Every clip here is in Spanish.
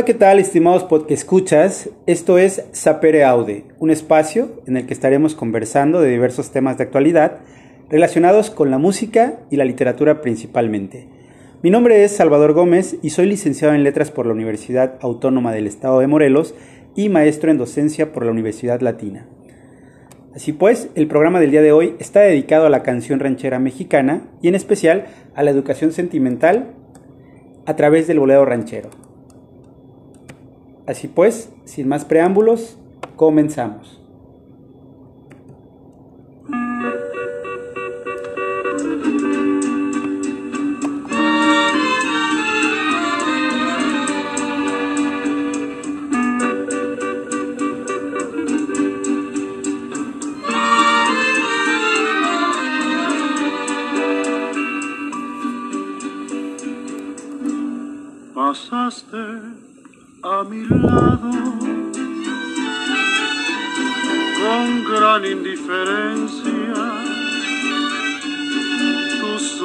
Hola, ¿qué tal, estimados podcast escuchas? Esto es Sapere Aude, un espacio en el que estaremos conversando de diversos temas de actualidad relacionados con la música y la literatura principalmente. Mi nombre es Salvador Gómez y soy licenciado en Letras por la Universidad Autónoma del Estado de Morelos y maestro en docencia por la Universidad Latina. Así pues, el programa del día de hoy está dedicado a la canción ranchera mexicana y en especial a la educación sentimental a través del bolero ranchero. Así pues, sin más preámbulos, comenzamos.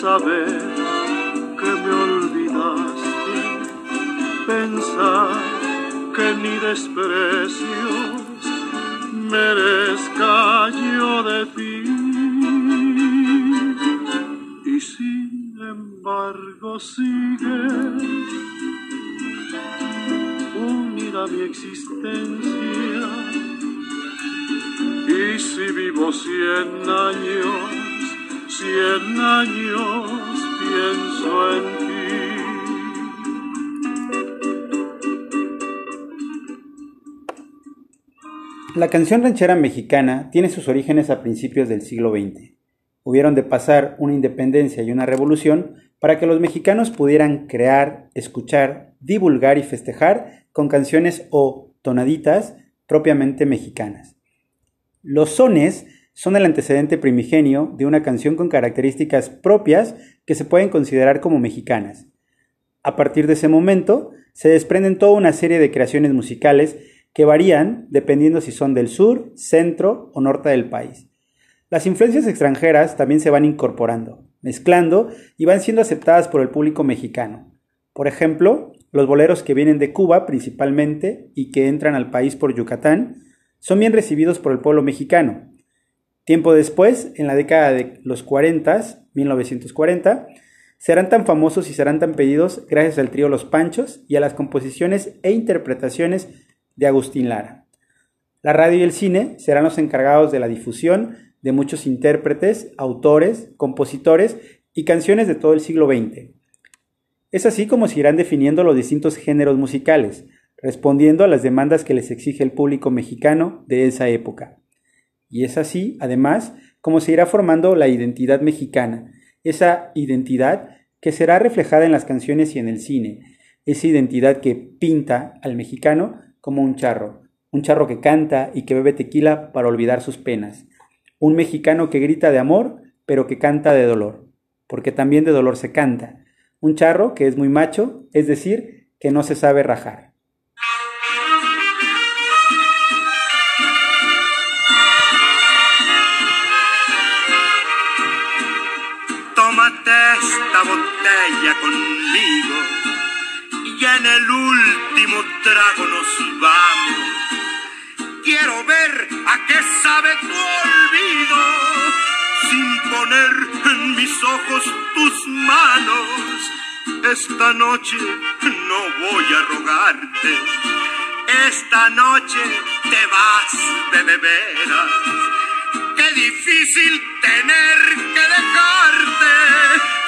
saber que me olvidaste, pensar que ni desprecios merezca yo de ti. sigue unida mi existencia. Y si vivo cien años, cien años pienso en ti. La canción ranchera mexicana tiene sus orígenes a principios del siglo XX. Hubieron de pasar una independencia y una revolución para que los mexicanos pudieran crear, escuchar, divulgar y festejar con canciones o tonaditas propiamente mexicanas. Los sones son el antecedente primigenio de una canción con características propias que se pueden considerar como mexicanas. A partir de ese momento, se desprenden toda una serie de creaciones musicales que varían dependiendo si son del sur, centro o norte del país. Las influencias extranjeras también se van incorporando mezclando y van siendo aceptadas por el público mexicano. Por ejemplo, los boleros que vienen de Cuba principalmente y que entran al país por Yucatán son bien recibidos por el pueblo mexicano. Tiempo después, en la década de los 40, 1940, serán tan famosos y serán tan pedidos gracias al trío Los Panchos y a las composiciones e interpretaciones de Agustín Lara. La radio y el cine serán los encargados de la difusión de muchos intérpretes, autores, compositores y canciones de todo el siglo XX. Es así como se irán definiendo los distintos géneros musicales, respondiendo a las demandas que les exige el público mexicano de esa época. Y es así, además, como se irá formando la identidad mexicana, esa identidad que será reflejada en las canciones y en el cine, esa identidad que pinta al mexicano como un charro, un charro que canta y que bebe tequila para olvidar sus penas, un mexicano que grita de amor, pero que canta de dolor, porque también de dolor se canta. Un charro que es muy macho, es decir, que no se sabe rajar. Botella conmigo. Y en el último trago nos vamos. Quiero ver a qué sabe tu olvido, sin poner en mis ojos tus manos. Esta noche no voy a rogarte, esta noche te vas de veras. Qué difícil tener que dejarte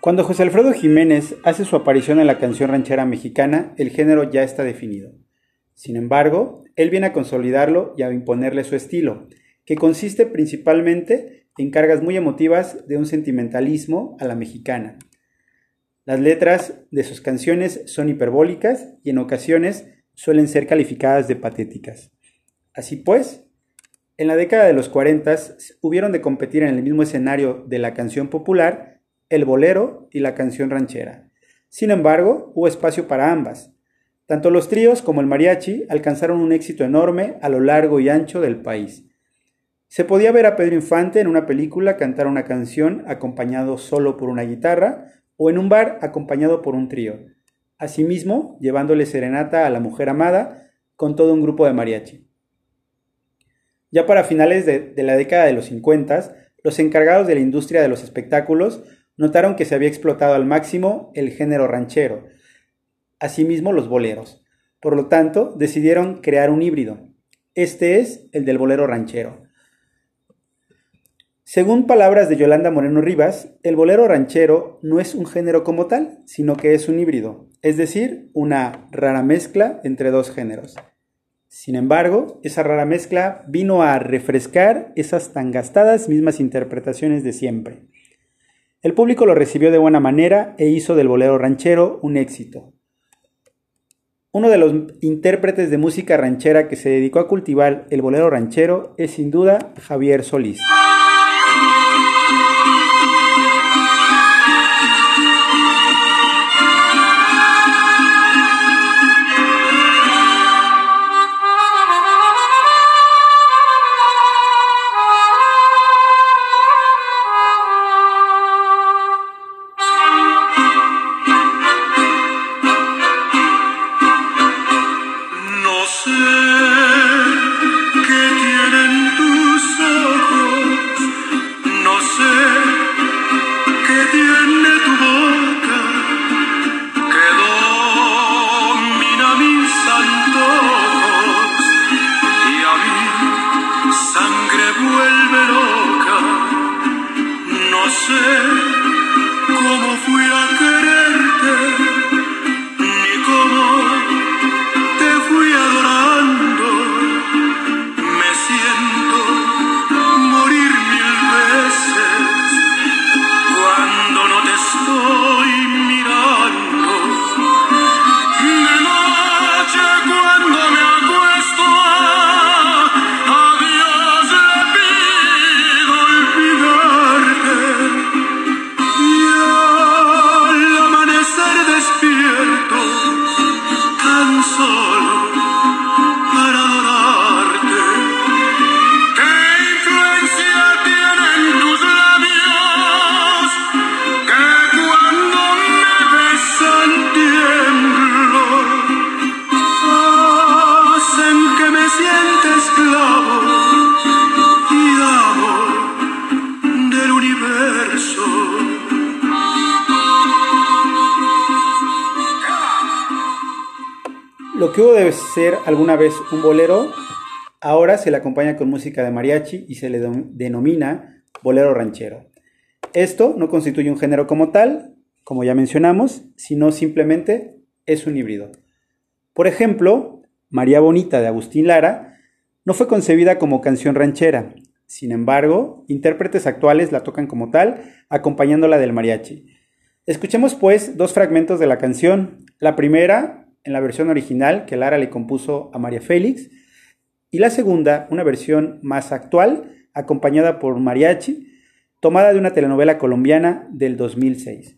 Cuando José Alfredo Jiménez hace su aparición en la canción ranchera mexicana, el género ya está definido. Sin embargo, él viene a consolidarlo y a imponerle su estilo, que consiste principalmente en cargas muy emotivas de un sentimentalismo a la mexicana. Las letras de sus canciones son hiperbólicas y en ocasiones suelen ser calificadas de patéticas. Así pues, en la década de los 40 hubieron de competir en el mismo escenario de la canción popular, el bolero y la canción ranchera. Sin embargo, hubo espacio para ambas. Tanto los tríos como el mariachi alcanzaron un éxito enorme a lo largo y ancho del país. Se podía ver a Pedro Infante en una película cantar una canción acompañado solo por una guitarra o en un bar acompañado por un trío. Asimismo, llevándole serenata a la mujer amada con todo un grupo de mariachi. Ya para finales de, la década de los 50, los encargados de la industria de los espectáculos notaron que se había explotado al máximo el género ranchero, asimismo los boleros. Por lo tanto, decidieron crear un híbrido. Este es el del bolero ranchero. Según palabras de Yolanda Moreno Rivas, el bolero ranchero no es un género como tal, sino que es un híbrido, es decir, una rara mezcla entre dos géneros. Sin embargo, esa rara mezcla vino a refrescar esas tan gastadas mismas interpretaciones de siempre. El público lo recibió de buena manera e hizo del bolero ranchero un éxito. Uno de los intérpretes de música ranchera que se dedicó a cultivar el bolero ranchero es sin duda Javier Solís. Alguna vez un bolero, ahora se le acompaña con música de mariachi y se le denomina bolero ranchero. Esto no constituye un género como tal, como ya mencionamos, sino simplemente es un híbrido. Por ejemplo, María Bonita de Agustín Lara no fue concebida como canción ranchera, sin embargo, intérpretes actuales la tocan como tal, acompañándola del mariachi. Escuchemos pues dos fragmentos de la canción. La primera en la versión original que Lara le compuso a María Félix, y la segunda, una versión más actual, acompañada por mariachi, tomada de una telenovela colombiana del 2006.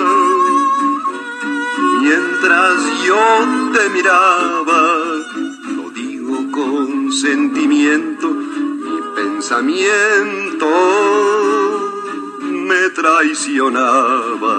Mientras yo te miraba, lo digo con sentimiento, mi pensamiento me traicionaba.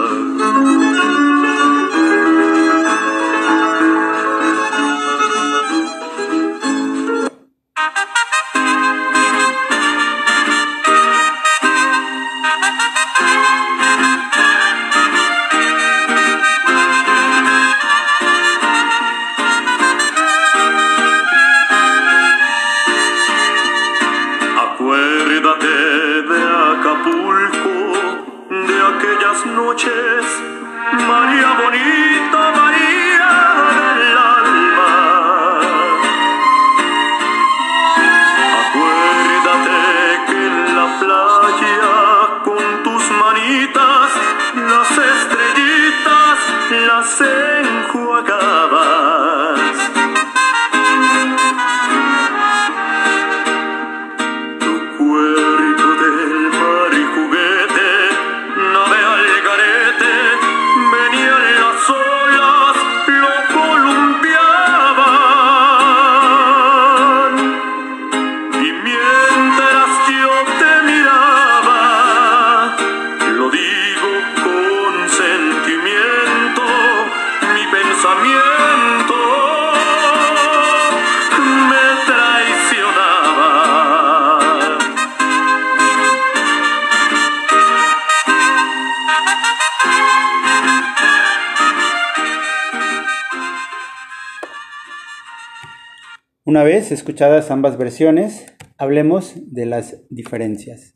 Una vez escuchadas ambas versiones, hablemos de las diferencias.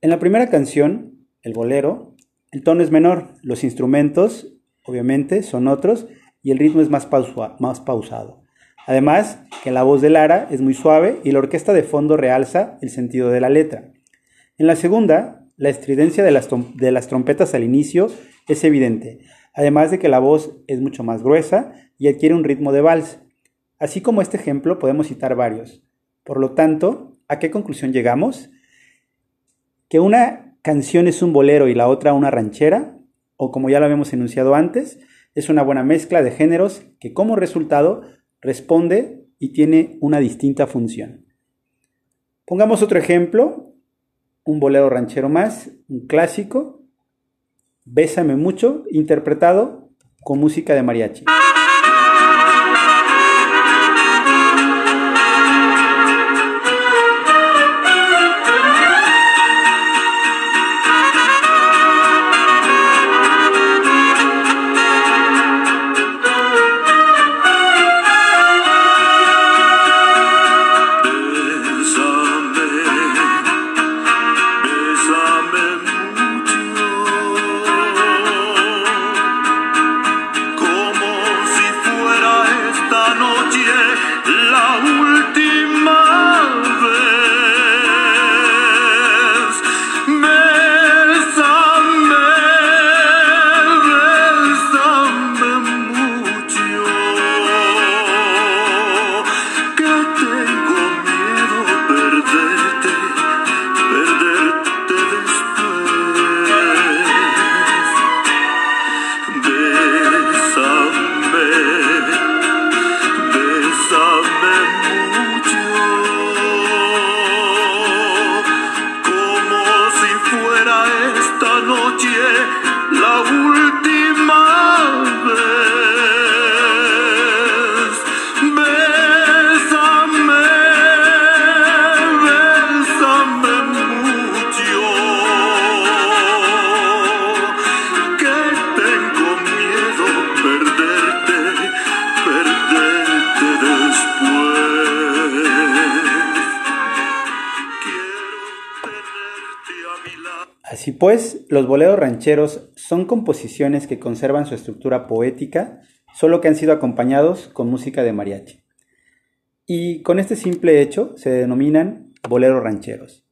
En la primera canción, el bolero, el tono es menor, los instrumentos, obviamente, son otros y el ritmo es más, más pausado. Además, que la voz de Lara es muy suave y la orquesta de fondo realza el sentido de la letra. En la segunda, la estridencia de las, de las trompetas al inicio es evidente, además de que la voz es mucho más gruesa y adquiere un ritmo de vals. Así como este ejemplo podemos citar varios. Por lo tanto, ¿a qué conclusión llegamos? Que una canción es un bolero y la otra una ranchera, o como ya lo habíamos enunciado antes, es una buena mezcla de géneros que como resultado responde y tiene una distinta función. Pongamos otro ejemplo, un bolero ranchero más, un clásico, Bésame mucho, interpretado con música de mariachi. Así pues, los boleros rancheros son composiciones que conservan su estructura poética, solo que han sido acompañados con música de mariachi. Y con este simple hecho se denominan boleros rancheros.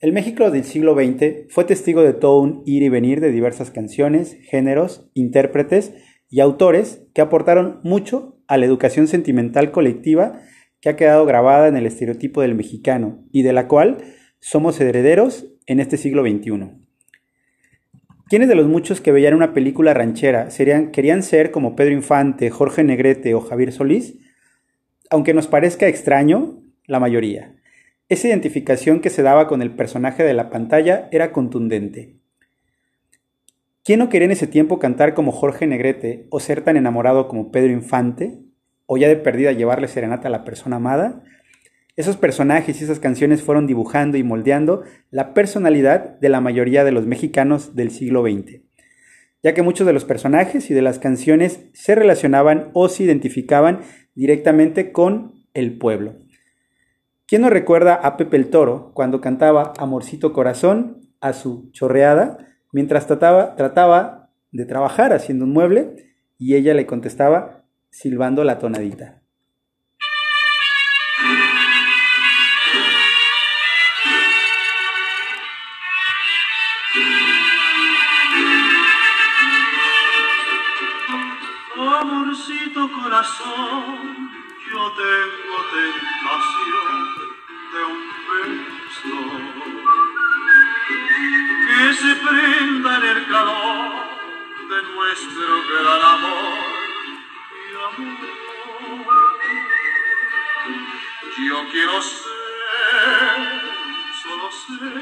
El México del siglo XX fue testigo de todo un ir y venir de diversas canciones, géneros, intérpretes y autores que aportaron mucho a la educación sentimental colectiva que ha quedado grabada en el estereotipo del mexicano y de la cual somos herederos en este siglo XXI. ¿Quiénes de los muchos que veían una película ranchera serían, querían ser como Pedro Infante, Jorge Negrete o Javier Solís? Aunque nos parezca extraño, la mayoría. Esa identificación que se daba con el personaje de la pantalla era contundente. ¿Quién no quería en ese tiempo cantar como Jorge Negrete o ser tan enamorado como Pedro Infante? ¿O ya de perdida llevarle serenata a la persona amada? Esos personajes y esas canciones fueron dibujando y moldeando la personalidad de la mayoría de los mexicanos del siglo XX, ya que muchos de los personajes y de las canciones se relacionaban o se identificaban directamente con el pueblo. ¿Quién no recuerda a Pepe el Toro cuando cantaba Amorcito Corazón a su chorreada mientras trataba, trataba de trabajar haciendo un mueble y ella le contestaba silbando la tonadita? Corazón yo tengo tentación de un beso que se prenda en el calor de nuestro gran amor y amor. Yo quiero ser, solo ser,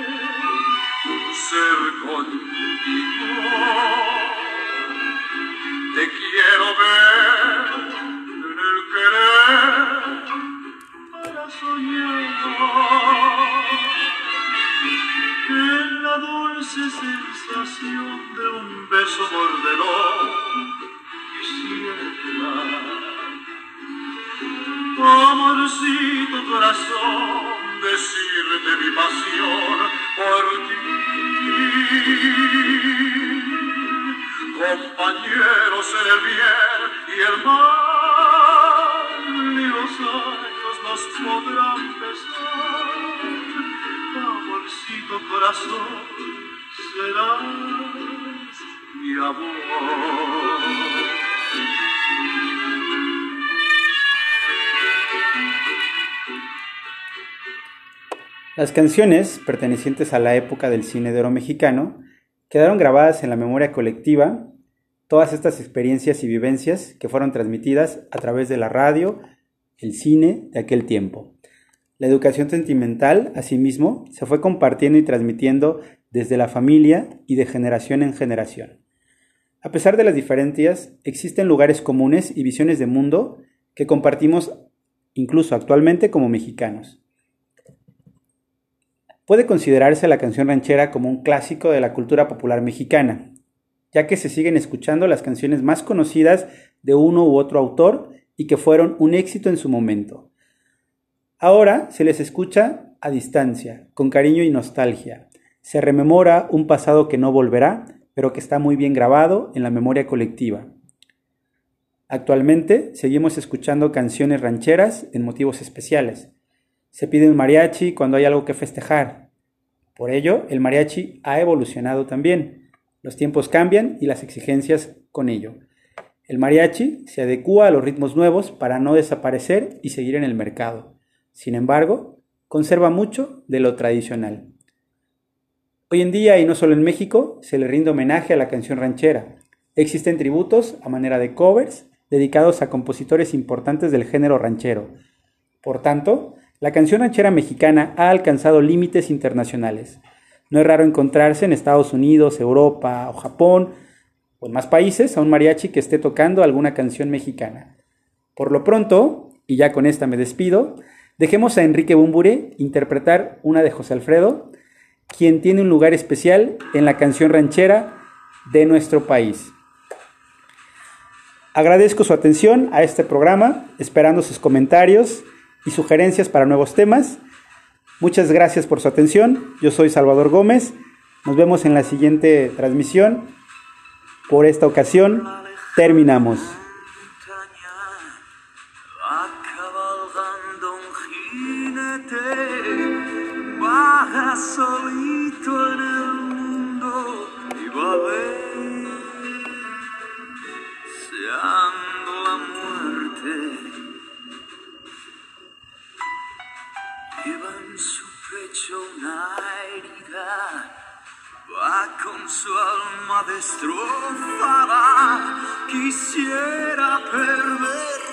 ser contigo. Las canciones, pertenecientes a la época del cine de oro mexicano, quedaron grabadas en la memoria colectiva todas estas experiencias y vivencias que fueron transmitidas a través de la radio, el cine de aquel tiempo. La educación sentimental, asimismo, se fue compartiendo y transmitiendo desde la familia y de generación en generación. A pesar de las diferencias, existen lugares comunes y visiones de mundo que compartimos incluso actualmente como mexicanos. Puede considerarse la canción ranchera como un clásico de la cultura popular mexicana, ya que se siguen escuchando las canciones más conocidas de uno u otro autor y que fueron un éxito en su momento. Ahora se les escucha a distancia, con cariño y nostalgia. Se rememora un pasado que no volverá, pero que está muy bien grabado en la memoria colectiva. Actualmente seguimos escuchando canciones rancheras en motivos especiales. Se pide un mariachi cuando hay algo que festejar. Por ello, el mariachi ha evolucionado también. Los tiempos cambian y las exigencias con ello. El mariachi se adecua a los ritmos nuevos para no desaparecer y seguir en el mercado. Sin embargo, conserva mucho de lo tradicional. Hoy en día, y no solo en México, se le rinde homenaje a la canción ranchera. Existen tributos a manera de covers dedicados a compositores importantes del género ranchero. Por tanto, la canción ranchera mexicana ha alcanzado límites internacionales. No es raro encontrarse en Estados Unidos, Europa o Japón en más países a un mariachi que esté tocando alguna canción mexicana. Por lo pronto, y ya con esta me despido, dejemos a Enrique Bumbure interpretar una de José Alfredo, quien tiene un lugar especial en la canción ranchera de nuestro país. Agradezco su atención a este programa, esperando sus comentarios y sugerencias para nuevos temas. Muchas gracias por su atención. Yo soy Salvador Gómez. Nos vemos en la siguiente transmisión. Por esta ocasión terminamos. Solito en el mundo iba a ver deseando la muerte. Lleva en su pecho una herida va con su alma destrozada. Quisiera perder